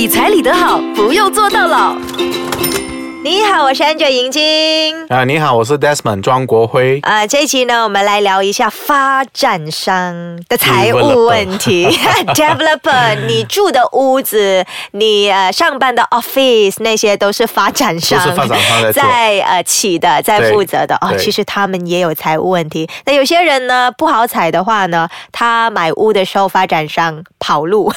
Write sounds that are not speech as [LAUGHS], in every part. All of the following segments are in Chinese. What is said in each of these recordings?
理财理得好，不用做到老。你好，我是 Angel 银晶。啊，你好，我是 Desmond 庄国辉。啊，这一期呢，我们来聊一下发展商的财务问题。[LAUGHS] [LAUGHS] Developer，[LAUGHS] 你住的屋子，你呃上班的 office，那些都是发展商，都是发展商在呃起的，在负责的哦。其实他们也有财务问题。那有些人呢，不好彩的话呢，他买屋的时候，发展商跑路，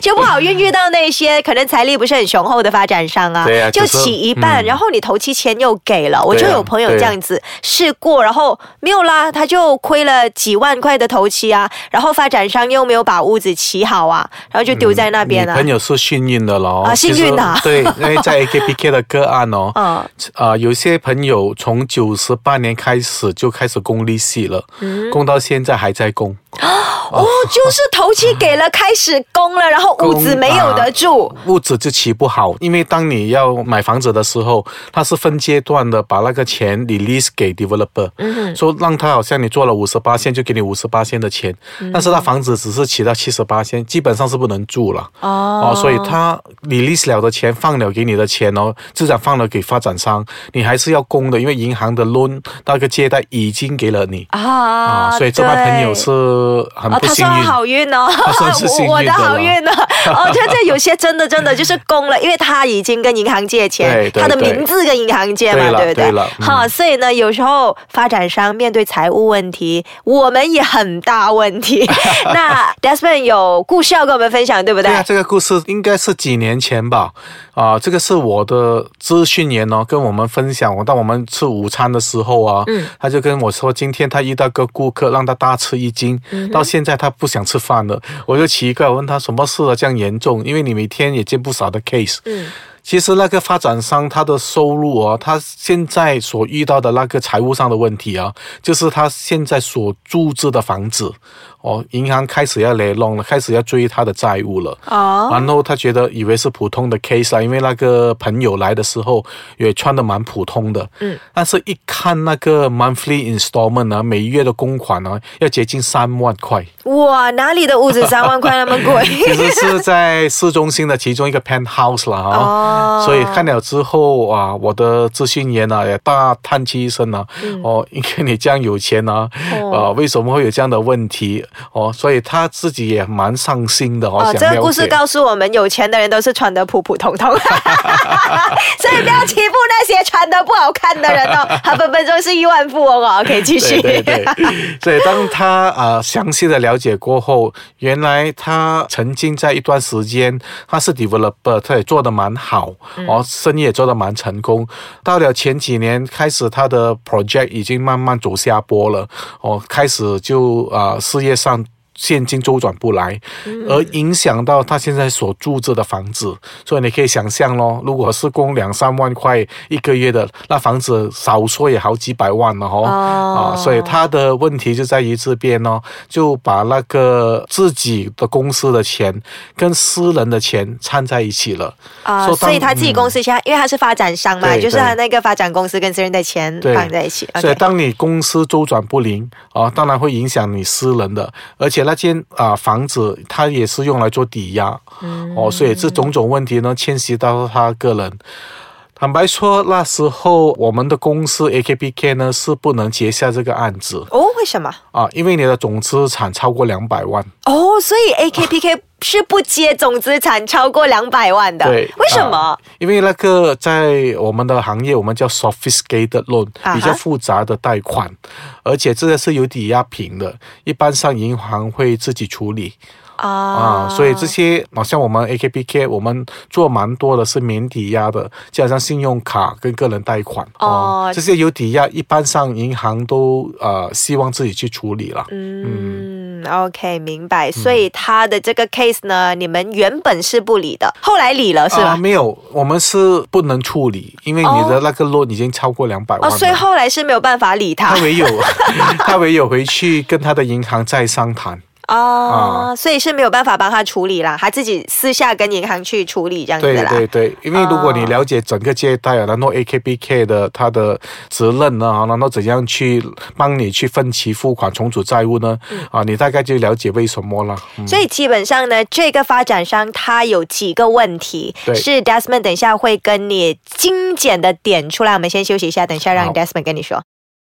就不好运遇到那些可能财力不是很雄厚的发展商啊，对啊就起一半，嗯然后你头期钱又给了，我就有朋友这样子试过，然后没有啦，他就亏了几万块的头期啊，然后发展商又没有把屋子起好啊，然后就丢在那边啊。你朋友是幸运的咯。啊幸运啊对，因为在 [LAUGHS] AKPK 的个案哦，啊啊、有些朋友从九十八年开始就开始供利息了，嗯供到现在还在供。哦，就是头期给了，开始供了，然后屋子没有得住。啊 [LAUGHS] 屋子就起不好，因为当你要买房子的时候，它是分阶段的把那个钱 release 给 developer，嗯，说让他好像你做了五十八线就给你五十八线的钱，嗯但是他房子只是起到七十八线，基本上是不能住了。哦哦，所以他 release 了的钱放了给你的钱哦，至少放了给发展商，你还是要供的，因为银行的 loan 那个借贷已经给了你。啊啊，所以这帮朋友是很他说好运哦，我的好了运呢。[LAUGHS] 哦，这这有些真的真的就是供了，因为他已经跟银行借钱他的名字跟银行借嘛，对对不对？好，所以呢，有时候发展商面对财务问题，我们也很大问题。[LAUGHS] 那 Desmond 有故事要跟我们分享，对不对？对？啊，这个故事应该是几年前吧，啊、这个是我的资讯员哦，跟我们分享。我当我们吃午餐的时候啊，嗯他就跟我说，今天他遇到个顾客，让他大吃一惊，嗯到现在他不想吃饭了。我就奇怪，我问他什么事啊，这样严重？因为你每天也见不少的 case。嗯其实那个发展商他的收入哦，他现在所遇到的那个财务上的问题啊，就是他现在所住置的房子哦，银行开始要来弄了，开始要追他的债务了。哦，然后他觉得以为是普通的 case 啊，因为那个朋友来的时候也穿的蛮普通的，嗯，但是一看那个 monthly installment 啊，每月的公款啊，要接近三万块，哇，哪里的屋子三万块那么贵？[LAUGHS] 其实是在市中心的其中一个 penthouse 了啊。哦所以看了之后啊，我的咨询员啊也大叹气一声啊，哦，因为你这样有钱啊，嗯哦呃，为什么会有这样的问题？哦，所以他自己也蛮伤心的哦。哦，这个故事告诉我们，有钱的人都是穿的普普通通，[LAUGHS] 所以不要欺负那些穿的不好看的人哦，[LAUGHS] 他分分钟是亿万富翁哦。OK，继续。对对对，所以当他啊详细的了解过后，原来他曾经在一段时间他是 developer，他也做的蛮好，哦，生意也做得蛮成功。到了前几年开始，他的 project 已经慢慢走下坡了，哦，开始就啊事业上。现金周转不来，而影响到他现在所住着的房子，所以你可以想象咯，如果是供两三万块一个月的，那房子少说也好几百万了哦。哦啊，所以他的问题就在于这边哦，就把那个自己的公司的钱跟私人的钱掺在一起了。啊、所以他自己公司现在，因为他是发展商嘛，就是他那个发展公司跟私人的钱对放在一起。所以当你公司周转不灵啊，当然会影响你私人的，而且那间啊房子他也是用来做抵押，嗯哦，所以这种种问题呢牵涉到他个人。坦白说，那时候我们的公司 AKPK 呢是不能接下这个案子哦，为什么？啊，因为你的总资产超过两百万。哦，所以 AKPK 是不接总资产超过两百万的。对，为什么？啊因为那个在我们的行业，我们叫 sophisticated loan，啊比较复杂的贷款，而且这个是有抵押品的，一般上银行会自己处理。啊啊，所以这些好像我们 AKPK，我们做蛮多的是免抵押的，就好像信用卡跟个人贷款哦这些有抵押，一般上银行都呃希望自己去处理了。嗯，OK，明白。所以他的这个 case 呢，你们原本是不理的，后来理了是吧？啊，没有，我们是不能处理，因为你的那个 loan 已经超过两百万哦，了。所以后来是没有办法理他他。唯有 [LAUGHS] 他唯有回去跟他的银行再商谈。哦，所以是没有办法帮他处理啦，他自己私下跟银行去处理这样子对啦。对对，因为如果你了解整个借贷啊，然后 AKBK 的他的责任呢，然后怎样去帮你去分期付款、重组债务呢？啊，你大概就了解为什么了。嗯所以基本上呢，这个发展商他有几个问题，是 Desmond 等一下会跟你精简的点出来。我们先休息一下，等一下让 Desmond 跟你说。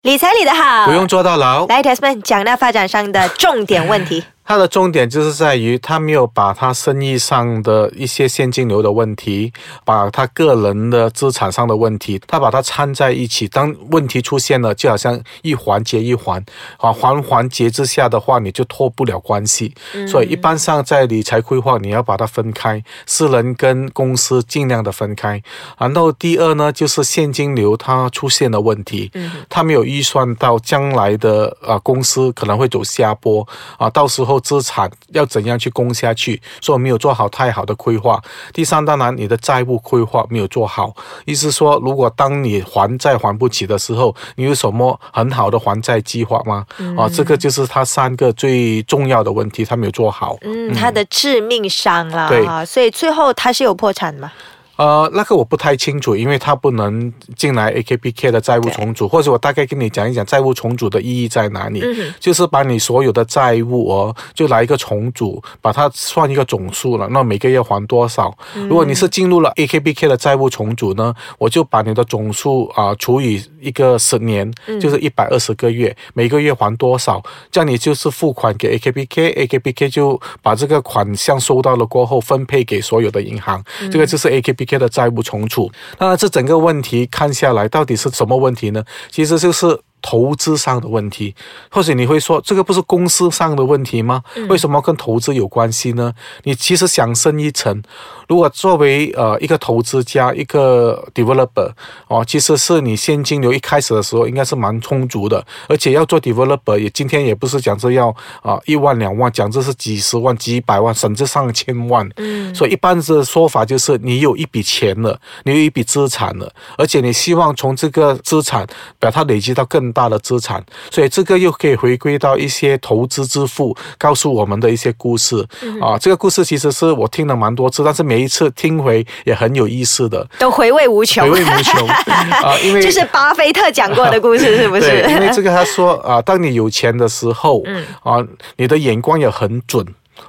理财理得好，不用坐到牢。来 Desmond 讲那发展商的重点问题。[LAUGHS] 它的重点就是在于他没有把他生意上的一些现金流的问题，把他个人的资产上的问题，他把它掺在一起。当问题出现了，就好像一环接一环，啊，环环节之下的话，你就脱不了关系。所以一般上在理财规划，你要把它分开，私人跟公司尽量的分开。然后第二呢，就是现金流它出现了问题，他没有预算到将来的啊公司可能会走下坡啊，到时候资产要怎样去供下去，所以没有做好太好的规划。第三，当然你的债务规划没有做好，意思说，如果当你还债还不起的时候，你有什么很好的还债计划吗？啊，这个就是他三个最重要的问题，他没有做好。嗯，他的致命伤啦，对哈，所以最后他是有破产嘛？呃，那个我不太清楚，因为他不能进来 AKPK 的债务重组，或者我大概跟你讲一讲债务重组的意义在哪里，就是把你所有的债务哦，就来一个重组，把它算一个总数了，那每个月还多少？如果你是进入了 AKPK 的债务重组呢，我就把你的总数啊、除以一个十年，就是一百二十个月，每个月还多少？这样你就是付款给 AKPK，AKPK 就把这个款项收到了过后分配给所有的银行，这个就是 AKPK 的债务重组。那这整个问题看下来，到底是什么问题呢？其实就是。投资上的问题，或者你会说这个不是公司上的问题吗？为什么跟投资有关系呢？你其实想深一层，如果作为呃一个投资家，一个 developer 哦，其实是你现金流一开始的时候应该是蛮充足的，而且要做 developer 也今天也不是讲这要啊、一万两万，讲这是几十万、几百万，甚至上千万。嗯，所以一般的说法就是你有一笔钱了，你有一笔资产了，而且你希望从这个资产把它累积到更大的资产，所以这个又可以回归到一些投资之父告诉我们的一些故事、啊。这个故事其实是我听了蛮多次，但是每一次听回也很有意思的，都回味无穷，回味无穷 [LAUGHS] 啊。因为就是巴菲特讲过的故事，是不 [LAUGHS] 对，因为是？这个他说啊，[LAUGHS] 当你有钱的时候，嗯啊，你的眼光也很准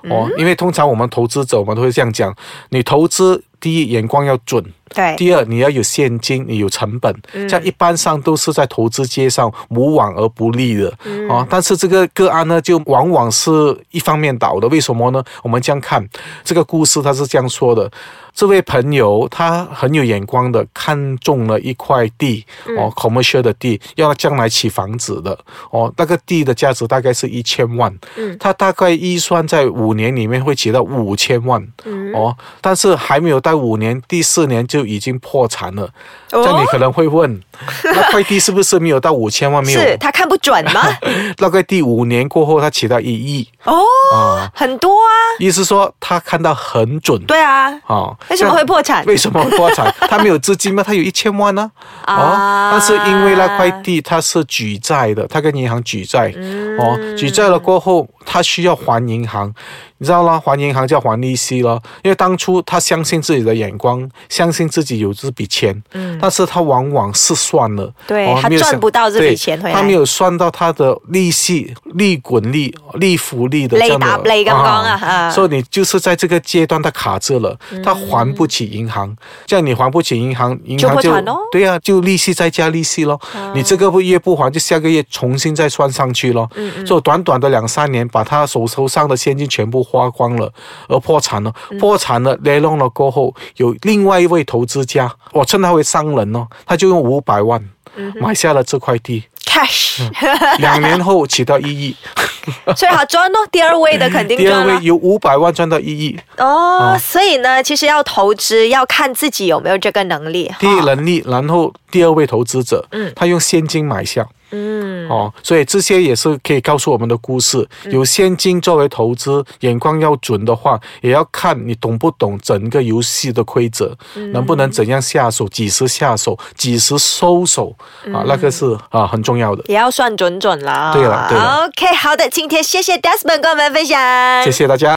哦。因为通常我们投资者，我们都会这样讲：你投资第一眼光要准，对，第二，你要有现金，你有成本，这样一般上都是在投资界上无往而不利的啊。但是这个个案呢，就往往是一方面倒的。为什么呢？我们这样看这个故事，他是这样说的：这位朋友他很有眼光的，看中了一块地哦，commercial 的地，要将来起房子的哦。那个地的价值大概是一千万，嗯他大概预算在五年里面会起到五千万哦，但是还没有到五年，第四年就已经破产了。这样你可能会问，[LAUGHS] 那块地是不是没有到五千万？没有，是他看不准吗？[LAUGHS] 那块地五年过后，他起到一亿哦，啊，很多啊，意思说他看到很准。对啊，哦，为什么会破产？为什么会破产？[LAUGHS] 他没有资金吗？他有一千万呢、啊。哦，但是因为那块地他是举债的，他跟银行举债，哦，举债了过后，他需要还银行，你知道啦，还银行就要还利息了。因为当初他相信自己的眼光，相信自己有这笔钱，但是他往往是算了，嗯对他哦他赚不到这笔钱回来。他没有算到他的利息、利滚利、利福利的这样的。利搭利咁講啊啊。所以你就是在这个阶段他卡住了，他还不起银行，这样你还不起银行，银行就对啊，就利息再加利息咯。你这个月不还，就下个月重新再算上去咯。所以短短的两三年，把他手头上的现金全部花光了，而破产了。破产了，雷弄了过后，有另外一位投资家，我称他为商人哦，他就用五百万买下了这块地，cash，两年后起到一亿，[LAUGHS] 所以好赚哦。第二位的肯定第二赚有五百万赚到一亿。哦。所以呢，其实要投资要看自己有没有这个能力。第一能力，然后第二位投资者，嗯他用现金买下，嗯哦，所以这些也是可以告诉我们的故事。有现金作为投资，眼光要准的话，也要看你懂不懂整个游戏的规则，能不能怎样下手，几时下手，几时收手啊，那个是啊很重要的。也要算准准啦。对了对了 OK，好的，今天谢谢 Desmond 跟我们分享，谢谢大家。